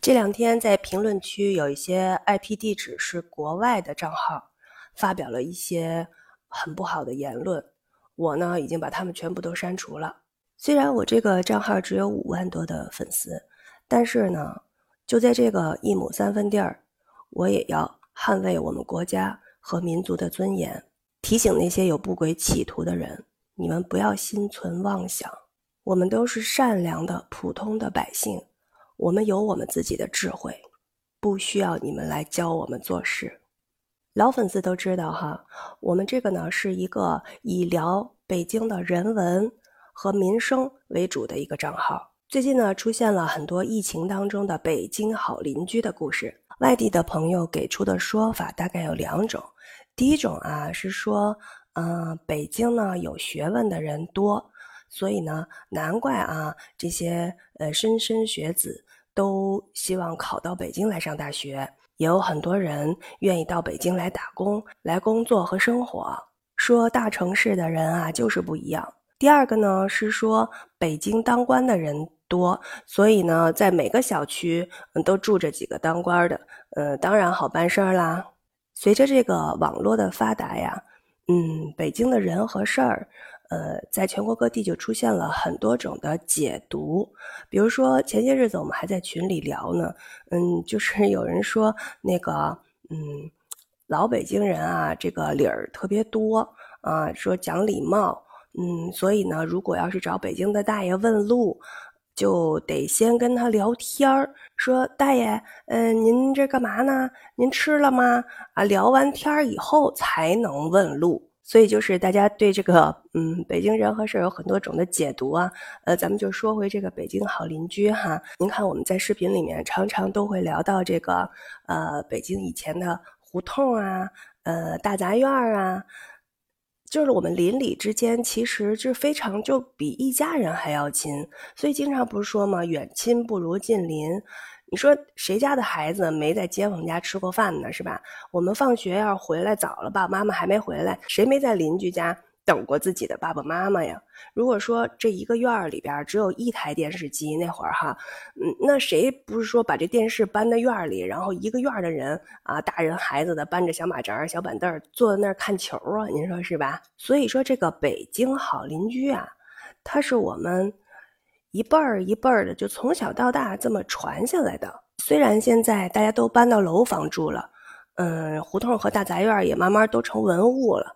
这两天在评论区有一些 IP 地址是国外的账号，发表了一些很不好的言论。我呢已经把他们全部都删除了。虽然我这个账号只有五万多的粉丝，但是呢，就在这个一亩三分地儿，我也要捍卫我们国家和民族的尊严，提醒那些有不轨企图的人，你们不要心存妄想。我们都是善良的普通的百姓。我们有我们自己的智慧，不需要你们来教我们做事。老粉丝都知道哈，我们这个呢是一个以聊北京的人文和民生为主的一个账号。最近呢出现了很多疫情当中的北京好邻居的故事，外地的朋友给出的说法大概有两种。第一种啊是说，嗯，北京呢有学问的人多。所以呢，难怪啊，这些呃莘莘学子都希望考到北京来上大学，也有很多人愿意到北京来打工、来工作和生活。说大城市的人啊，就是不一样。第二个呢，是说北京当官的人多，所以呢，在每个小区都住着几个当官的，呃，当然好办事儿啦。随着这个网络的发达呀，嗯，北京的人和事儿。呃，在全国各地就出现了很多种的解读，比如说前些日子我们还在群里聊呢，嗯，就是有人说那个，嗯，老北京人啊，这个理儿特别多啊，说讲礼貌，嗯，所以呢，如果要是找北京的大爷问路，就得先跟他聊天儿，说大爷，嗯，您这干嘛呢？您吃了吗？啊，聊完天儿以后才能问路。所以就是大家对这个嗯北京人和事儿有很多种的解读啊，呃，咱们就说回这个北京好邻居哈。您看我们在视频里面常常都会聊到这个呃北京以前的胡同啊，呃大杂院啊，就是我们邻里之间其实就非常就比一家人还要亲，所以经常不是说嘛，远亲不如近邻。你说谁家的孩子没在街坊家吃过饭呢？是吧？我们放学要回来早了，爸爸妈妈还没回来，谁没在邻居家等过自己的爸爸妈妈呀？如果说这一个院儿里边只有一台电视机，那会儿哈，嗯，那谁不是说把这电视搬到院儿里，然后一个院儿的人啊，大人孩子的搬着小马扎、小板凳坐在那儿看球啊？您说是吧？所以说这个北京好邻居啊，它是我们。一辈儿一辈儿的，就从小到大这么传下来的。虽然现在大家都搬到楼房住了，嗯，胡同和大杂院也慢慢都成文物了，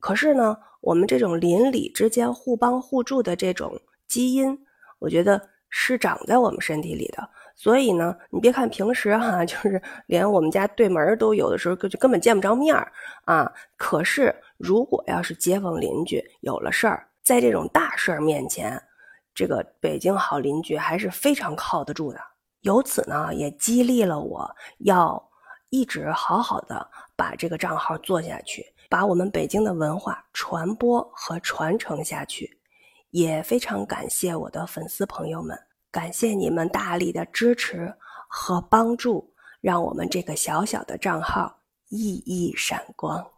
可是呢，我们这种邻里之间互帮互助的这种基因，我觉得是长在我们身体里的。所以呢，你别看平时哈，就是连我们家对门都有的时候就根本见不着面儿啊。可是如果要是街坊邻居有了事儿，在这种大事儿面前，这个北京好邻居还是非常靠得住的，由此呢也激励了我要一直好好的把这个账号做下去，把我们北京的文化传播和传承下去。也非常感谢我的粉丝朋友们，感谢你们大力的支持和帮助，让我们这个小小的账号熠熠闪光。